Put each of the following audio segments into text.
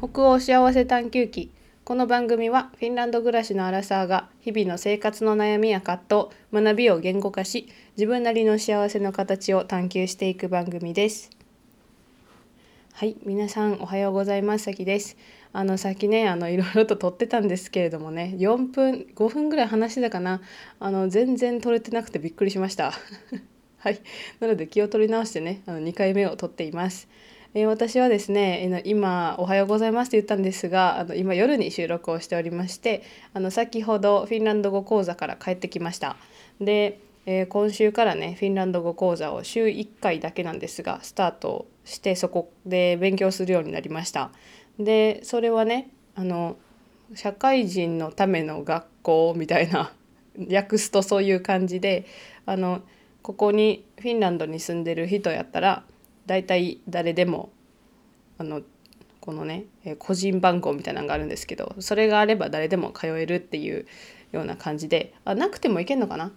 北欧幸せ探求記。この番組はフィンランド暮らしのアラサーが日々の生活の悩みや葛藤学びを言語化し自分なりの幸せの形を探求していく番組です。はい皆さんおはようございます。さきです。あのさっきねあのいろいろと撮ってたんですけれどもね4分5分ぐらい話してたかな。あの全然撮れてなくてびっくりしました。はい。なので気を取り直してねあの2回目を撮っています。えー、私はですね、今「おはようございます」って言ったんですがあの今夜に収録をしておりましてあの先ほどフィンランド語講座から帰ってきました。で、えー、今週からねフィンランド語講座を週1回だけなんですがスタートしてそこで勉強するようになりました。でそれはねあの社会人のための学校みたいな 訳すとそういう感じであのここにフィンランドに住んでる人やったら大体誰でもあのこのね個人番号みたいなのがあるんですけどそれがあれば誰でも通えるっていうような感じであなくてもいけんのかな？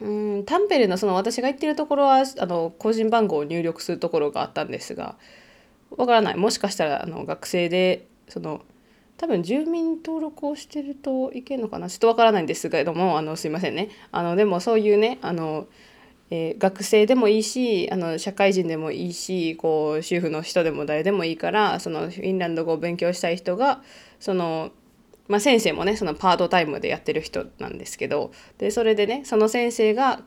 うんタンペレのその私が行ってるところはあの個人番号を入力するところがあったんですがわからない。もしかしたらあの学生でその多分住民登録をしてるといけんのかな？ちょっとわからないんですけれどもあのすいませんね。あのでもそういうねあのえー、学生でもいいしあの社会人でもいいしこう主婦の人でも誰でもいいからそのフィンランド語を勉強したい人がその、まあ、先生もねそのパートタイムでやってる人なんですけどでそれでねその先生が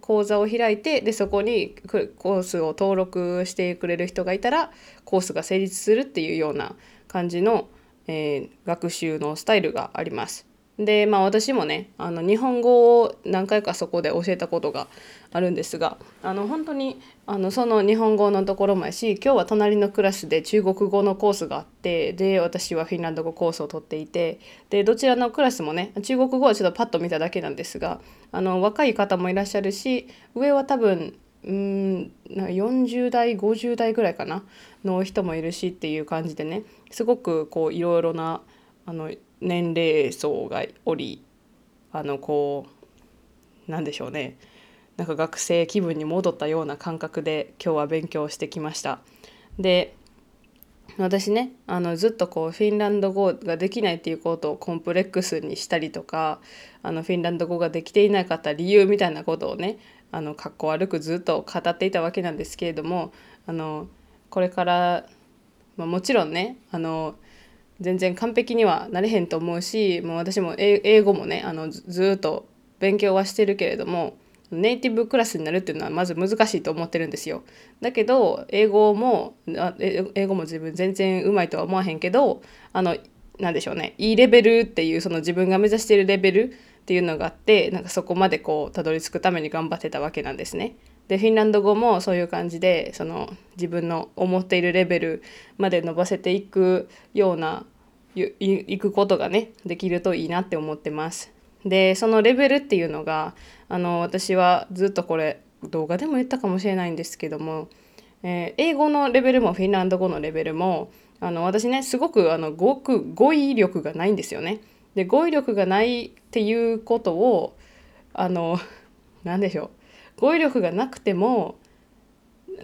講座を開いてでそこにコースを登録してくれる人がいたらコースが成立するっていうような感じの、えー、学習のスタイルがあります。でまあ私もねあの日本語を何回かそこで教えたことがあるんですがあの本当にあのその日本語のところもやし今日は隣のクラスで中国語のコースがあってで私はフィンランド語コースを取っていてでどちらのクラスもね中国語はちょっとパッと見ただけなんですがあの若い方もいらっしゃるし上は多分うん40代50代ぐらいかなの人もいるしっていう感じでねすごくこういろいろなあの年齢層がおりあのこうなんでしょうねなんか学生気分に戻ったような感覚で今日は勉強してきました。で私ねあのずっとこうフィンランド語ができないっていうことをコンプレックスにしたりとかあのフィンランド語ができていなかった理由みたいなことをねあのかっこ悪くずっと語っていたわけなんですけれどもあのこれから、まあ、もちろんねあの全然完璧にはなれへんと思うしもう私も英語もねあのずっと勉強はしてるけれどもネイティブクラスになるっていうのはまず難しいと思ってるんですよ。だけど英語も英語も自分全然うまいとは思わへんけどあのなんでしょうねいいレベルっていうその自分が目指してるレベルっていうのがあってなんかそこまでこうたどり着くために頑張ってたわけなんですね。でフィンランド語もそういう感じでその自分の思っているレベルまで伸ばせていくようないくことがねできるといいなって思ってます。でそのレベルっていうのがあの私はずっとこれ動画でも言ったかもしれないんですけども、えー、英語のレベルもフィンランド語のレベルもあの私ねすごくあの語語彙力がないんですよね。で語彙力がないっていうことをあの何でしょう語彙力がなくても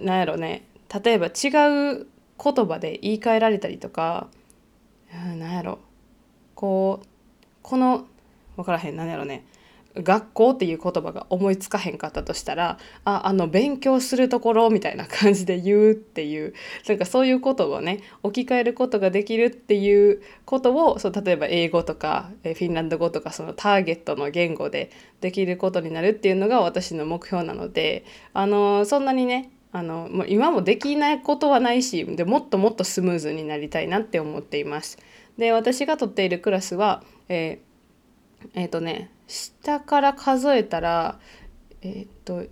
なんやろね例えば違う言葉で言い換えられたりとかなんやろ。こうこの分からへんなんやろね。学校っていう言葉が思いつかへんかったとしたらああの勉強するところみたいな感じで言うっていうなんかそういうことをね置き換えることができるっていうことをそう例えば英語とかフィンランド語とかそのターゲットの言語でできることになるっていうのが私の目標なのであのそんなにねあのもう今もできないことはないしでもっともっとスムーズになりたいなって思っています。で私が取っているクラスはえー、えー、とね下から数えたらえっ、と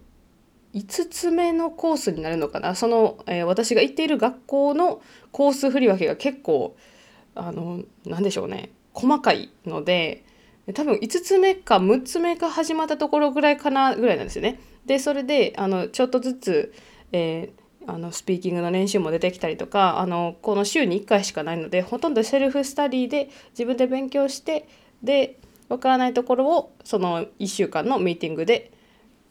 5つ目のコースになるのかなその、えー、私が行っている学校のコース振り分けが結構あの何でしょうね細かいので多分5つ目か6つ目か始まったところぐらいかなぐらいなんですよね。でそれであのちょっとずつえー、あのスピーキングの練習も出てきたりとかあのこの週に1回しかないのでほとんどセルフスタディで自分で勉強してでわからないところをその1週間のミーティングで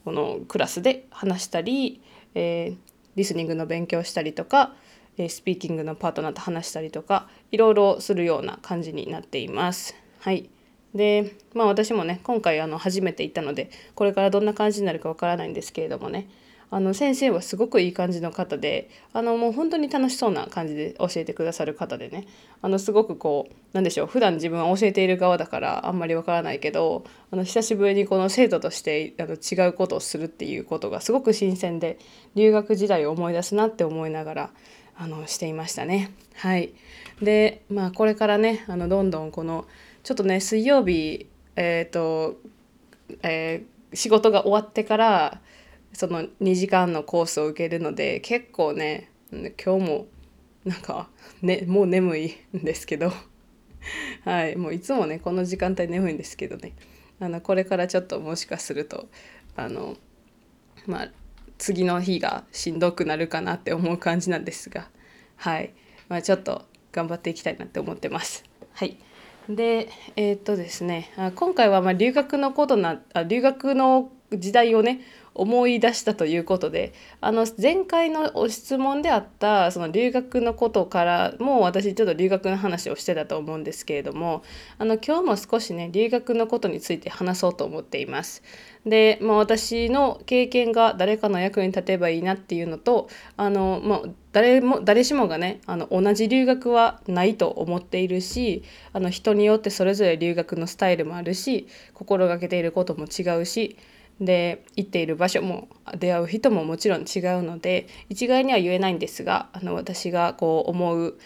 このクラスで話したり、えー、リスニングの勉強したりとか、えスピーキングのパートナーと話したりとかいろいろするような感じになっています。はいでまあ私もね今回あの初めて行ったのでこれからどんな感じになるかわからないんですけれどもねあの先生はすごくいい感じの方であのもう本当に楽しそうな感じで教えてくださる方でねあのすごくこうなんでしょう普段自分は教えている側だからあんまりわからないけどあの久しぶりにこの生徒としてあの違うことをするっていうことがすごく新鮮で留学時代を思い出すなって思いながらあのしていましたね。はいでまあこれからねあのどんどんこのちょっとね水曜日えっ、ー、と、えー、仕事が終わってからその2時間のコースを受けるので結構ね今日もなんか、ね、もう眠いんですけど。はいもういつもねこの時間帯眠いんですけどね。あのこれからちょっともしかするとあのまあ次の日がしんどくなるかなって思う感じなんですが。はい、まあ、ちょっと頑張っていきたいなって思ってます。はい。でえー、っとですね今回はま留学のことなあ留学の時代をね思い出したということであの前回の質問であったその留学のことからも私ちょっと留学の話をしてたと思うんですけれどもあの今日も少しね留学のことについて話そうと思っています。で、まあ、私の経験が誰かの役に立てばいいなっていうのとあの、まあ、誰も誰しもがねあの同じ留学はないと思っているしあの人によってそれぞれ留学のスタイルもあるし心がけていることも違うしで行っている場所も出会う人ももちろん違うので一概には言えないんですがあの私がこう思う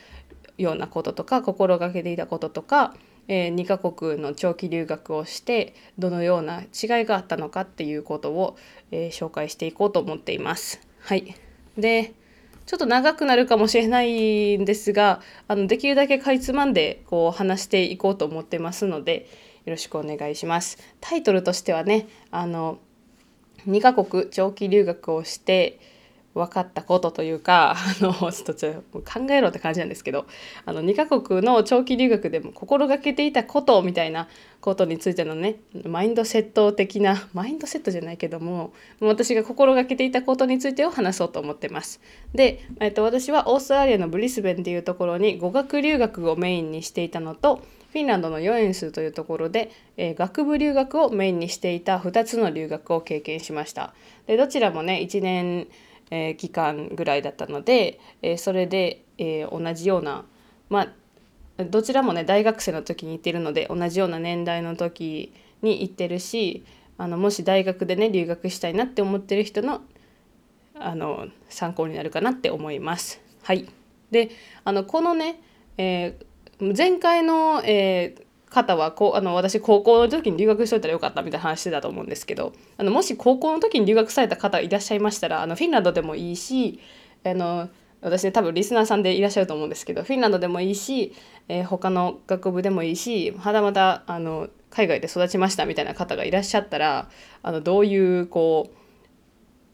ようなこととか心がけていたこととか、えー、2カ国の長期留学をしてどのような違いがあったのかっていうことを、えー、紹介していこうと思っています。はい、でちょっと長くなるかもしれないんですがあのできるだけかいつまんでこう話していこうと思ってますので、よろしくお願いします。タイトルとしてはねあの2カ国長期留学をして分かったことというかあのちょっと考えろって感じなんですけどあの2カ国の長期留学でも心がけていたことみたいなことについてのねマインドセット的なマインドセットじゃないけども私が心がけていたことについてを話そうと思ってます。で、えっと、私はオーストラリアのブリスベンっていうところに語学留学をメインにしていたのとフィンランドのヨエンスというところで、えー、学部留学をメインにしていた2つの留学を経験しました。でどちらもね1年、えー、期間ぐらいだったので、えー、それで、え同じようなまあどちらもね大学生の時に行ってるので同じような年代の時に行ってるしあのもし大学でね留学したいなって思ってる人のあの参考になるかなって思います。はい、であのこのね、えー前回の、えー、方はこうあの私高校の時に留学しといたらよかったみたいな話してたと思うんですけどあのもし高校の時に留学された方いらっしゃいましたらあのフィンランドでもいいしあの私、ね、多分リスナーさんでいらっしゃると思うんですけどフィンランドでもいいし、えー、他の学部でもいいしはたまたあの海外で育ちましたみたいな方がいらっしゃったらあのどういうこう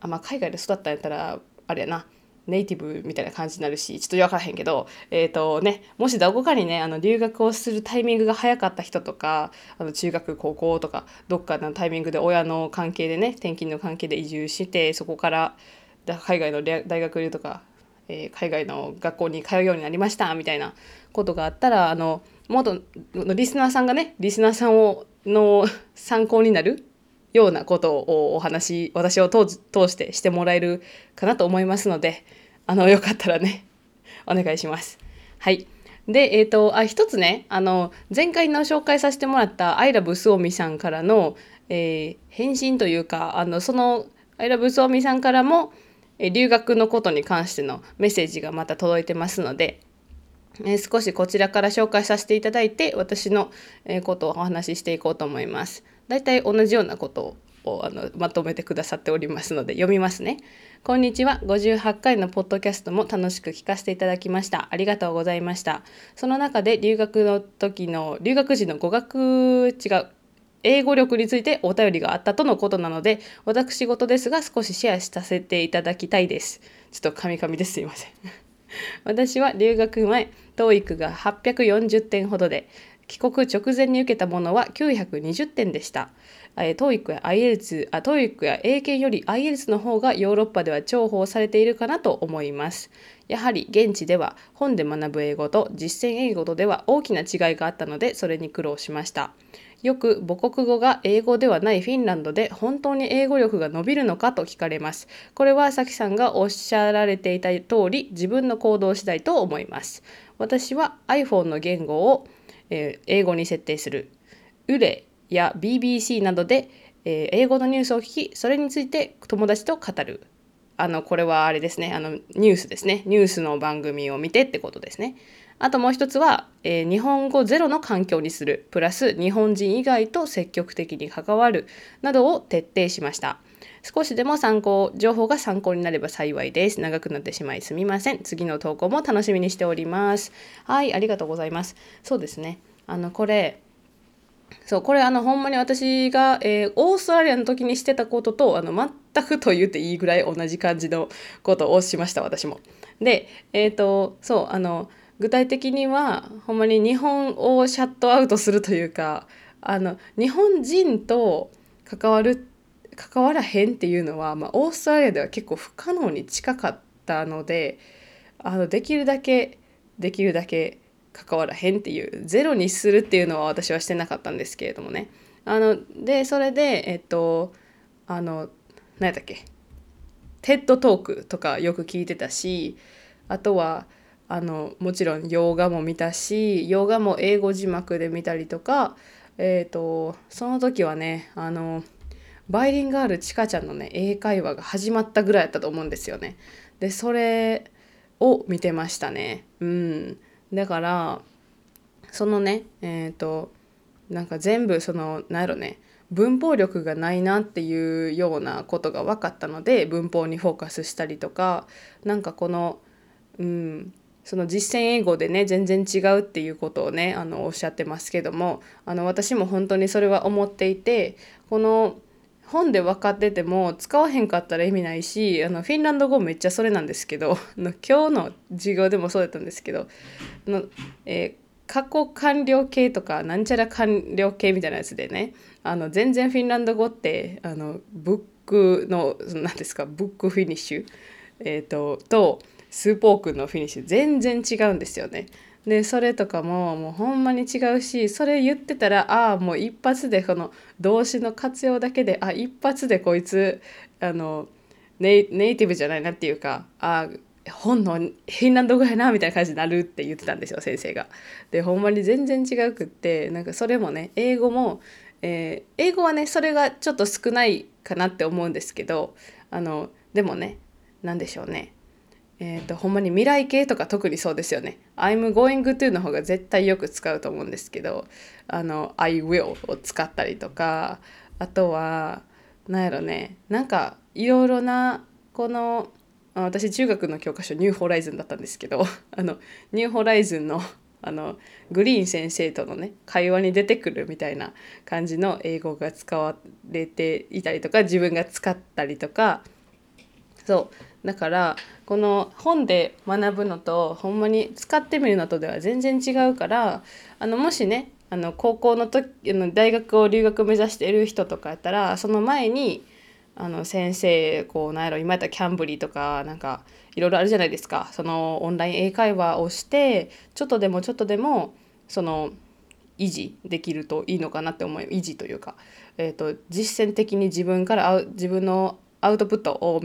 あ、まあ、海外で育ったんやったらあれやな。ネイティブみたいな感じになるしちょっと分からへんけど、えーとね、もしどこかにねあの留学をするタイミングが早かった人とかあの中学高校とかどっかのタイミングで親の関係でね転勤の関係で移住してそこから海外の大学留とか、えー、海外の学校に通うようになりましたみたいなことがあったらあの元のリスナーさんがねリスナーさんをの参考になるようなことをお話私を通してしてもらえるかなと思いますのであのよかったらね お願いします。はいで、えっ、ー、と、あ、一つね、あの、前回の紹介させてもらった、アイラブスオミさんからの、えー、返信というか、あの、その、アイラブスオミさんからも、え留学のことに関してのメッセージがまた届いてますので、えー、少しこちらから紹介させていただいて、私の、えことをお話ししていこうと思います。大体同じようなことをあのまとめてくださっておりますので読みますね。こんにちは。58回のポッドキャストも楽しく聞かせていただきました。ありがとうございました。その中で留学の時の留学時の語学違う英語力についてお便りがあったとのことなので私事ですが少しシェアさせていただきたいです。ちょっとカミカミですいません。私は留学前 TOEIC が840点ほどで帰国直前に受けたものは920点でした。え、TOEIC や IELTS、あ、TOEIC や英検より IELTS の方がヨーロッパでは重宝されているかなと思います。やはり現地では本で学ぶ英語と実践英語とでは大きな違いがあったのでそれに苦労しました。よく母国語が英語ではないフィンランドで本当に英語力が伸びるのかと聞かれます。これはさきさんがおっしゃられていた通り自分の行動次第と思います。私は iPhone の言語を、えー、英語に設定する。ウレや BBC などで、えー、英語のニュースを聞き、それについて友達と語る。あの、これはあれですね。あの、ニュースですね。ニュースの番組を見てってことですね。あともう一つは、えー、日本語ゼロの環境にする。プラス、日本人以外と積極的に関わる。などを徹底しました。少しでも参考、情報が参考になれば幸いです。長くなってしまいすみません。次の投稿も楽しみにしております。はい、ありがとうございます。そうですね。あの、これ、そうこれあのほんまに私が、えー、オーストラリアの時にしてたこととあの全くと言っていいぐらい同じ感じのことをしました私も。でえっ、ー、とそうあの具体的にはほんまに日本をシャットアウトするというかあの日本人と関わる関わらへんっていうのは、まあ、オーストラリアでは結構不可能に近かったのであのできるだけできるだけ関わらへんっていうゼロにするっていうのは私はしてなかったんですけれどもねあのでそれでえっとあの何やったっけ？テッドトークとかよく聞いてたしあとはあのもちろん洋画も見たし洋画も英語字幕で見たりとかえっ、とその時はねあのバイリンガールちかちゃんのね英会話が始まったぐらいやったと思うんですよね。でそれを見てましたね。うん。だからそのねえっ、ー、となんか全部その何やろね文法力がないなっていうようなことが分かったので文法にフォーカスしたりとかなんかこのうんその実践英語でね全然違うっていうことをねあのおっしゃってますけどもあの私も本当にそれは思っていてこの本で分かってても使わへんかったら意味ないしあのフィンランド語めっちゃそれなんですけど今日の授業でもそうだったんですけどの、えー過去完了形とかなんちゃら完了形みたいなやつでねあの全然フィンランド語ってあのブックの何ですかブックフィニッシュ、えーと、とスーポークのフィニッシュ？全然違うんですよね。でそれとかももうほんまに違うしそれ言ってたらああもう一発でこの動詞の活用だけであ一発でこいつあのネイティブじゃないなっていうかあ本のフィンランド語やなみたいな感じになるって言ってたんですよ先生が。でほんまに全然違うくってなんかそれもね英語も、えー、英語はねそれがちょっと少ないかなって思うんですけどあのでもね何でしょうねえーと、ほんまに未来系とか特にそうですよね。I'm going to の方が絶対よく使うと思うんですけど、あの、I will を使ったりとか、あとは、なんやろね、なんかいろいろな、この、私中学の教科書ニューホライズンだったんですけど、あの、ニューホライズンのあのグリーン先生とのね会話に出てくるみたいな感じの英語が使われていたりとか自分が使ったりとかそうだからこの本で学ぶのとほんまに使ってみるのとでは全然違うからあのもしねあの高校の時の大学を留学目指している人とかやったらその前にあの先生こうなんやろ今やったらキャンブリーとかなんかいろいろあるじゃないですか。そのオンライン英会話をしてちょっとでもちょっとでもその維持できるといいのかなって思い維持というか、えーと、実践的に自分から自分のアウトプットを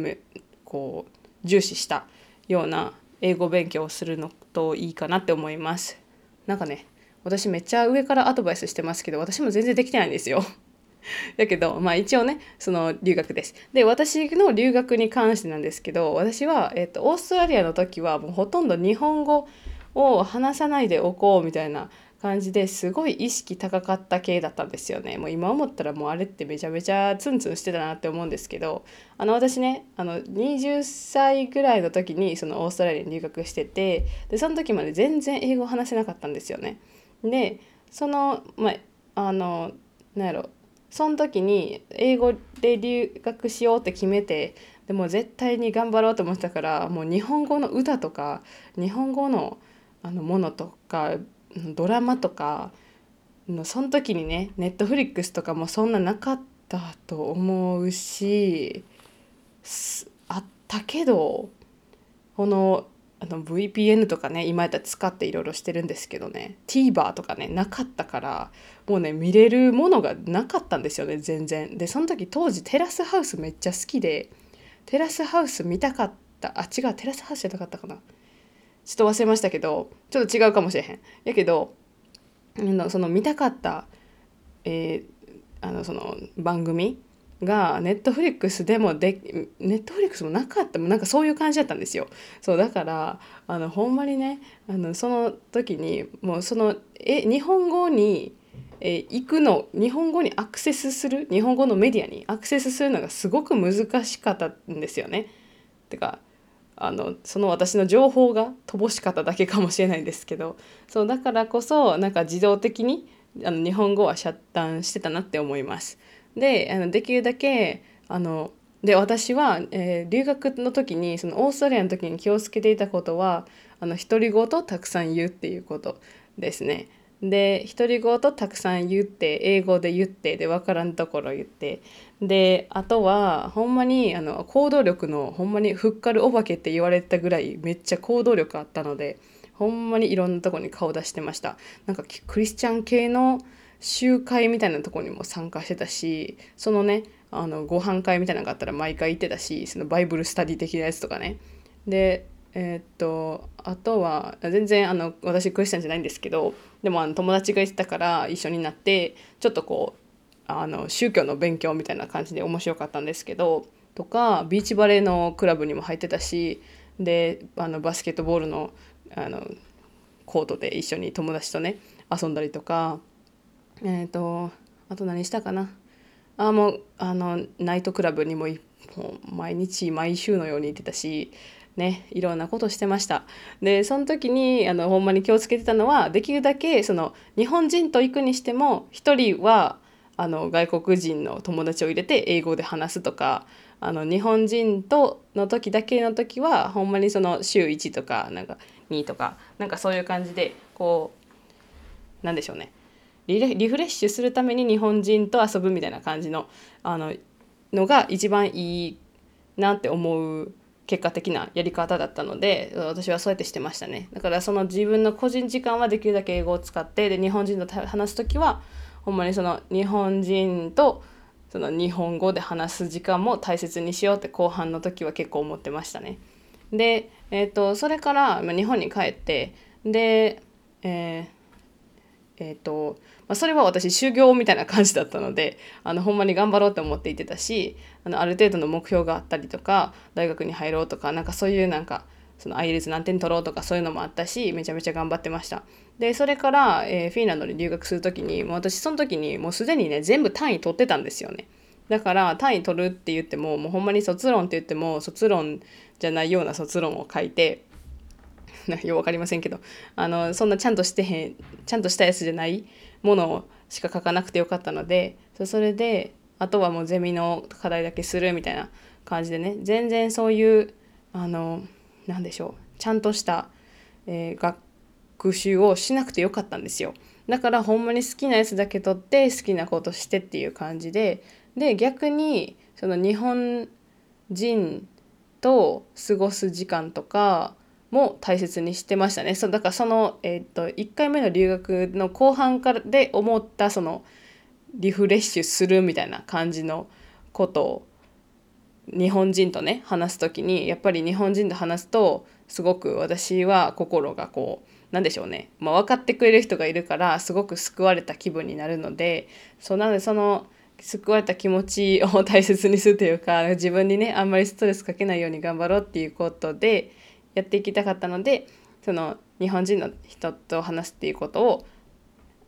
こう重視したような英語勉強をするのといいかなって思います。なんかね私めっちゃ上からアドバイスしてますけど私も全然できてないんですよ。だけどまあ一応ねその留学です。で私の留学に関してなんですけど私は、えーと、オーストラリアの時はもうほとんど日本語を話さないでおこうみたいな感じですごい意識高かった系だったんですよね。もう今思ったらもうあれってめちゃめちゃツンツンしてたなって思うんですけどあの私ねあの20歳ぐらいの時にそのオーストラリアに留学しててでその時まで全然英語話せなかったんですよね。でそのまああのなんやろその時に英語で留学しようって決めてでも絶対に頑張ろうと思ってたからもう日本語の歌とか日本語のあのものとかドラマとかのその時にねネットフリックスとかもそんななかったと思うしあったけどこのあの VPN とかね今やったら使っていろいろしてるんですけどね TVer とかねなかったからもうね見れるものがなかったんですよね全然。でその時当時テラスハウスめっちゃ好きでテラスハウス見たかったあ違うテラスハウスじゃなかったかな。ちょっと忘れましたけどちょっと違うかもしれへんやけどその見たかった、えー、あのその番組がネットフリックスでもでネットフリックスもなかったもなんかそういう感じだったんですよそうだからあのほんまにねあのその時にもうそのえ日本語にえ行くの日本語にアクセスする日本語のメディアにアクセスするのがすごく難しかったんですよね。てかあのその私の情報が乏しかっただけかもしれないんですけどそうだからこそなんか自動的にあの日本語はシャッターしてたなって思います。であのできるだけあので私は、えー、留学の時にそのオーストラリアの時に気をつけていたことはあの独り言をたくさん言うっていうことですね。で独り言をたくさん言って英語で言ってで分からんところ言ってであとはほんまにあの行動力のほんまにふっかるお化けって言われたぐらいめっちゃ行動力あったのでほんまにいろんなとこに顔出してました。なんかクリスチャン系の集会みたいなとこにも参加してたしそのねあのご飯会みたいなのがあったら毎回行ってたしそのバイブルスタディ的なやつとかね。でえー、っとあとは全然あの私クリスチャンじゃないんですけどでもあの友達が言ってたから一緒になってちょっとこうあの宗教の勉強みたいな感じで面白かったんですけどとかビーチバレーのクラブにも入ってたしであのバスケットボールのあのコートで一緒に友達とね遊んだりとかえっ、ー、とあと何したかな。あもうあのナイトクラブにももう毎日毎週のように行ってたしねいろんなことしてました。でその時にあのほんまに気をつけてたのはできるだけその日本人と行くにしても1人はあの外国人の友達を入れて英語で話すとかあの日本人との時だけの時はほんまにその週1とかなんか2とかなんかそういう感じでこうなんでしょうね。リフレッシュするために日本人と遊ぶみたいな感じのあののが一番いいなって思う結果的なやり方だったので私はそうやってしてましたね。だからその自分の個人時間はできるだけ英語を使ってで日本人と話す時はほんまにその日本人とその日本語で話す時間も大切にしようって後半の時は結構思ってましたね。で、えーと、それから日本に帰ってで、えーえーとまあ、それは私修行みたいな感じだったのであのほんまに頑張ろうって思っていてたしあのある程度の目標があったりとか大学に入ろうとかなんかそういうなんかその IELTS 何点取ろうとかそういうのもあったしめちゃめちゃ頑張ってましたでそれから、えー、フィンランドに留学する時にもう私その時にもうすでにね全部単位取ってたんですよね。だから単位取るって言ってももうほんまに卒論って言っても卒論じゃないような卒論を書いて よく分かりませんけどあのそんなちゃんとしてへんちゃんとしたやつじゃないものしか書かなくてよかったのでそれであとはもうゼミの課題だけするみたいな感じでね全然そういうあの何でしょうちゃんとした、えー、学習をしなくてよかったんですよだからほんまに好きなやつだけ取って好きなことしてっていう感じでで逆にその日本人と過ごす時間とかも大切にしてましたね。そうだからその、えー、と1回目の留学の後半からで思ったそのリフレッシュするみたいな感じのことを日本人とね話す時にやっぱり日本人と話すとすごく私は心がこうなんでしょうね、まあ、分かってくれる人がいるからすごく救われた気分になるのでそうなのでその救われた気持ちを大切にするというか自分にねあんまりストレスかけないように頑張ろうっていうことでやっていきたかったのでその日本人の人と話すっていうことを、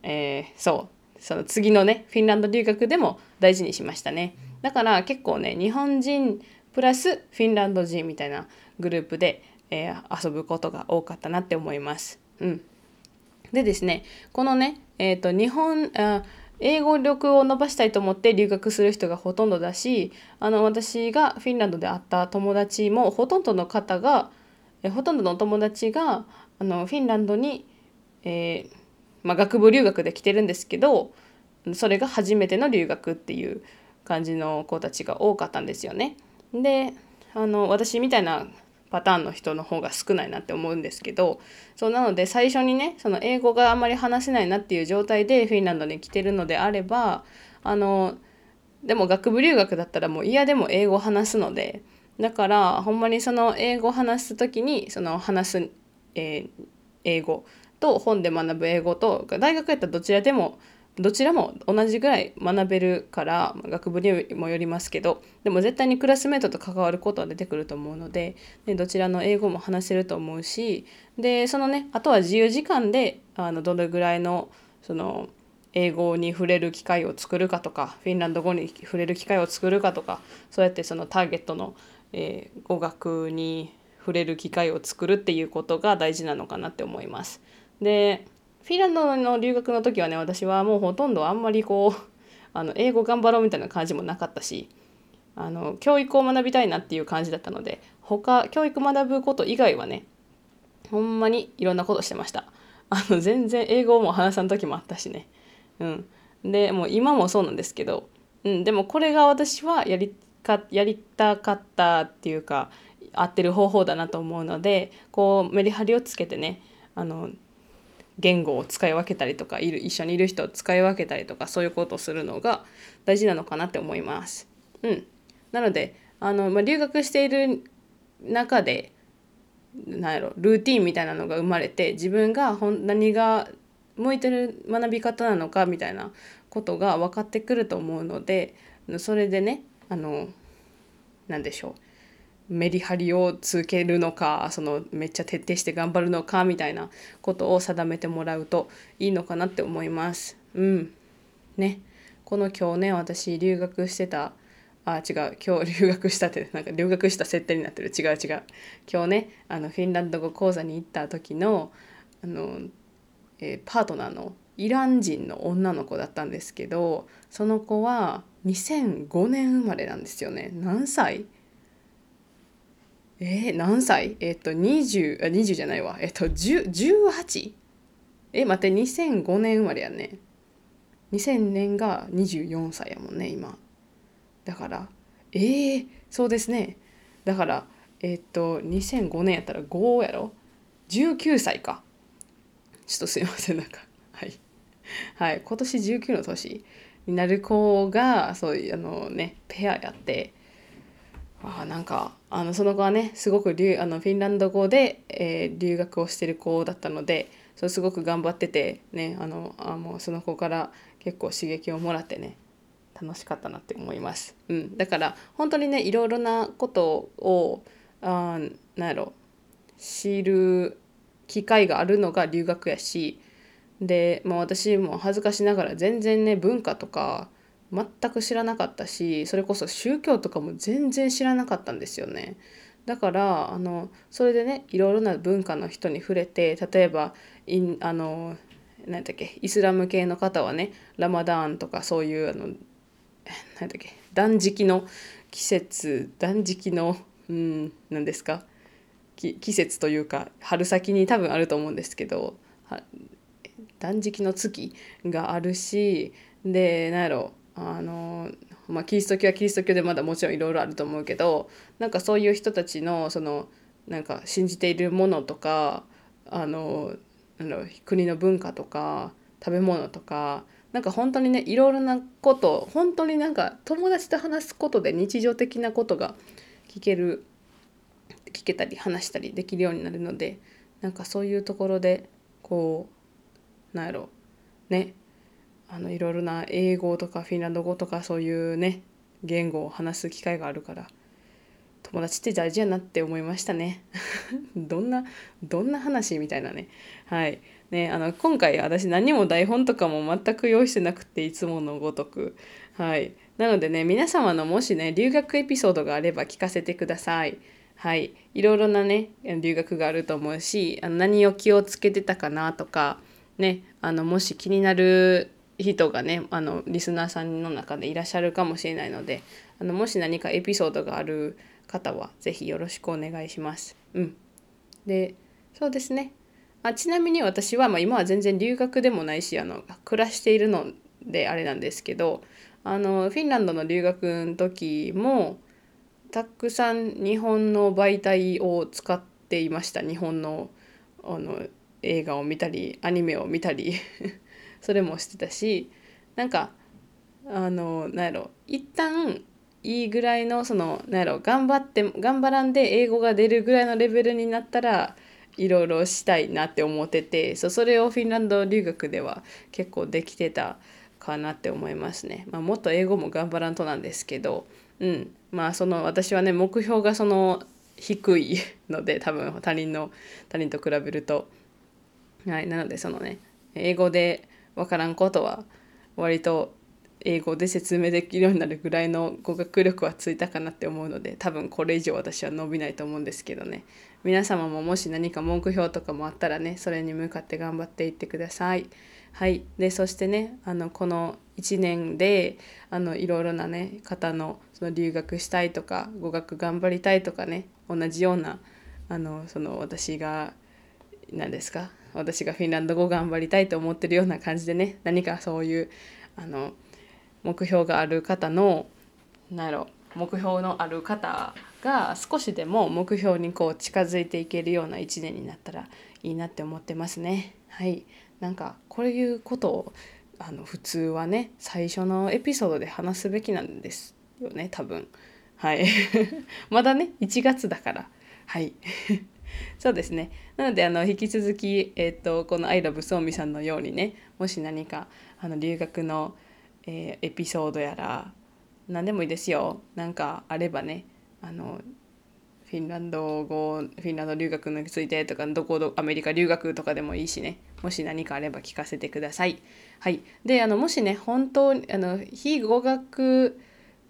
えー、そうその次のねフィンランド留学でも大事にしましたねだから結構ね日本人プラスフィンランド人みたいなグループで、えー、遊ぶことが多かったなって思います。うん、でですねこのね、えーと、日本あ英語力を伸ばしたいと思って留学する人がほとんどだしあの私がフィンランドで会った友達もほとんどの方がえほとんどのお友達があのフィンランドに、えー、まあ、学部留学で来てるんですけどそれが初めての留学っていう感じの子たちが多かったんですよね。であの私みたいなパターンの人の方が少ないなって思うんですけどそうなので最初にねその英語があんまり話せないなっていう状態でフィンランドに来てるのであればあのでも学部留学だったらもう嫌でも英語を話すのでだからほんまにその英語を話す時にその話す、えー、英語と本で学ぶ英語と大学やったらどちらでもどちらも同じぐらい学べるから学部にもよりますけどでも絶対にクラスメートと関わることは出てくると思うのででどちらの英語も話せると思うしでそのねあとは自由時間であのどれぐらいのその英語に触れる機会を作るかとかフィンランド語に触れる機会を作るかとかそうやってそのターゲットの、えー、語学に触れる機会を作るっていうことが大事なのかなって思います。でフィンランドの留学の時はね私はもうほとんどあんまりこう あの英語頑張ろうみたいな感じもなかったしあの教育を学びたいなっていう感じだったので他教育学ぶこと以外はねほんまにいろんなことしてました。あの全然英語も話さん時もあったしね。うん。でもう今もそうなんですけど、うん、でもこれが私はやりかやりたかったっていうか合ってる方法だなと思うのでこうメリハリをつけてねあの言語を使い分けたりとかいる一緒にいる人を使い分けたりとかそういうことをするのが大事なのかなって思います。うん、なのであの、まあ、留学している中でなんやろルーティンみたいなのが生まれて自分が何が向いてる学び方なのかみたいなことが分かってくると思うのでそれでねあの何でしょうメリハリをつけるのかそのめっちゃ徹底して頑張るのかみたいなことを定めてもらうといいのかなって思います。うん。ね。この今日ね私留学してたあ違う。今日留学したってなんか留学した設定になってる。違う違う。今日ねあのフィンランド語講座に行った時のあの、えー、パートナーのイラン人の女の子だったんですけどその子は2005年生まれなんですよね。何歳？えー、何歳？えっ、と20あ20じゃないわ。えっ、と 18? え待って2005年生まれやね。2000年が24歳やもんね今。だからえー、そうですね。だからえっ、と2005年やったら5やろ？19歳か。ちょっとすいませんなんか。はい。はい今年19の年になる子がそういうあのねペアやってあなんかあのその子はねすごく留あのフィンランド語で、えー、留学をしてる子だったのでそすごく頑張っててねあのあもうその子から結構刺激をもらってね楽しかったなって思います。うん、だから本当にねいろいろなことをあなんやろ知る機会があるのが留学やしで、まあ、私も恥ずかしながら全然ね文化とか全く知らなかったしそれこそ宗教とかも全然知らなかったんですよね。だからあのそれでねいろいろな文化の人に触れて例えばインあの何だっけイスラム系の方はねラマダーンとかそういうあの何だっけ断食の季節断食のうん何ですか季節というか春先に多分あると思うんですけど断食の月があるしで何やろうあのまあキリスト教はキリスト教でまだもちろんいろいろあると思うけどなんかそういう人たちのそのなんか信じているものとかあのなんだろう国の文化とか食べ物とかなんか本当にねいろいろなこと本当になんか友達と話すことで日常的なことが聞ける聞けたり話したりできるようになるのでなんかそういうところでこうなんやろねあのいろいろな英語とかフィンランド語とかそういうね言語を話す機会があるから友達って大事やなって思いましたね。どんなどんな話みたいなね。はい。ねあの今回私何も台本とかも全く用意してなくていつものごとく。はい。なのでね皆様のもしね留学エピソードがあれば聞かせてください。はい。いろいろなね留学があると思うしあの何を気をつけてたかなとかねあのもし気になる人がねあのリスナーさんの中でいらっしゃるかもしれないのであのもし何かエピソードがある方は是非よろしくお願いします。うん、でそうですね。あちなみに私は、まあ、今は全然留学でもないしあの暮らしているのであれなんですけどあのフィンランドの留学の時もたくさん日本の媒体を使っていました。日本のあの映画を見たりアニメを見たり。それもしてたしなんかあのなんやろ一旦いいぐらいのそのなんやろ頑張って頑張らんで英語が出るぐらいのレベルになったらいろいろしたいなって思っててそそれをフィンランド留学では結構できてたかなって思いますね。まあ、もっと英語も頑張らんとなんですけど、うん、まあその私はね目標がその低いので多分他人の他人と比べると。はい、なのでそのね英語で分からんことは割と英語で説明できるようになるぐらいの語学力はついたかなって思うので多分これ以上私は伸びないと思うんですけどね皆様ももし何か目標とかもあったらねそれに向かって頑張っていってください。はい、でそしてねあのこの1年であのいろいろなね方のその留学したいとか語学頑張りたいとかね同じようなあのその私が何ですか私がフィンランド語頑張りたいと思ってるような感じでね何かそういうあの目標がある方の何やろ目標のある方が少しでも目標にこう近づいていけるような1年になったらいいなって思ってますね。はい。なんかこういうことをあの普通はね最初のエピソードで話すべきなんですよね多分。はい。まだね1月だから。はい。そうですね。なのであの引き続き、えーと、この「アイラブソーミさんのようにねもし何かあの留学の、えー、エピソードやら何でもいいですよ。なんかあればねあのフィンランド語フィンランド留学についてとかどこどアメリカ留学とかでもいいしねもし何かあれば聞かせてください。はい、であのもしね本当あの非語学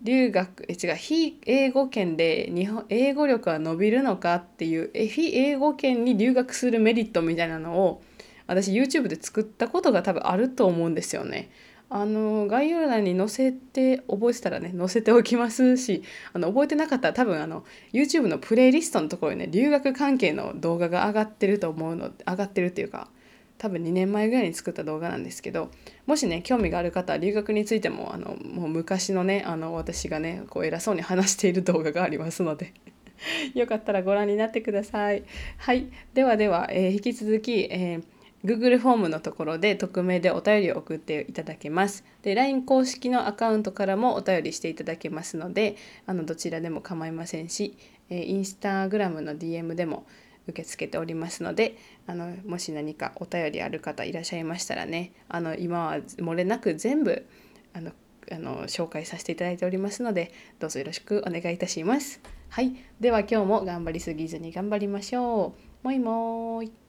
留学え違う非英語圏で日本英語力は伸びるのかっていうえ非英語圏に留学するメリットみたいなのを私 YouTube で作ったことが多分あると思うんですよね。あの概要欄に載せて覚えてたらね載せておきますしあの覚えてなかったら多分あの YouTube のプレイリストのところにね留学関係の動画が上がってると思うの上がってるっていうか多分2年前ぐらいに作った動画なんですけどもしね興味がある方は留学についてもあのもう昔のねあの私がねこう偉そうに話している動画がありますので よかったらご覧になってください。はいではでは、えー、引き続き、えー Google フォームのところで匿名でお便りを送っていただけます。で、LINE 公式のアカウントからもお便りしていただけますので、あのどちらでも構いませんし、えー、インスタグラムの DM でも受け付けておりますのであのもし何かお便りある方いらっしゃいましたらねあの今は漏れなく全部あのあの紹介させていただいておりますのでどうぞよろしくお願いいたします。はい、では今日も頑張りすぎずに頑張りましょう。もいもーい。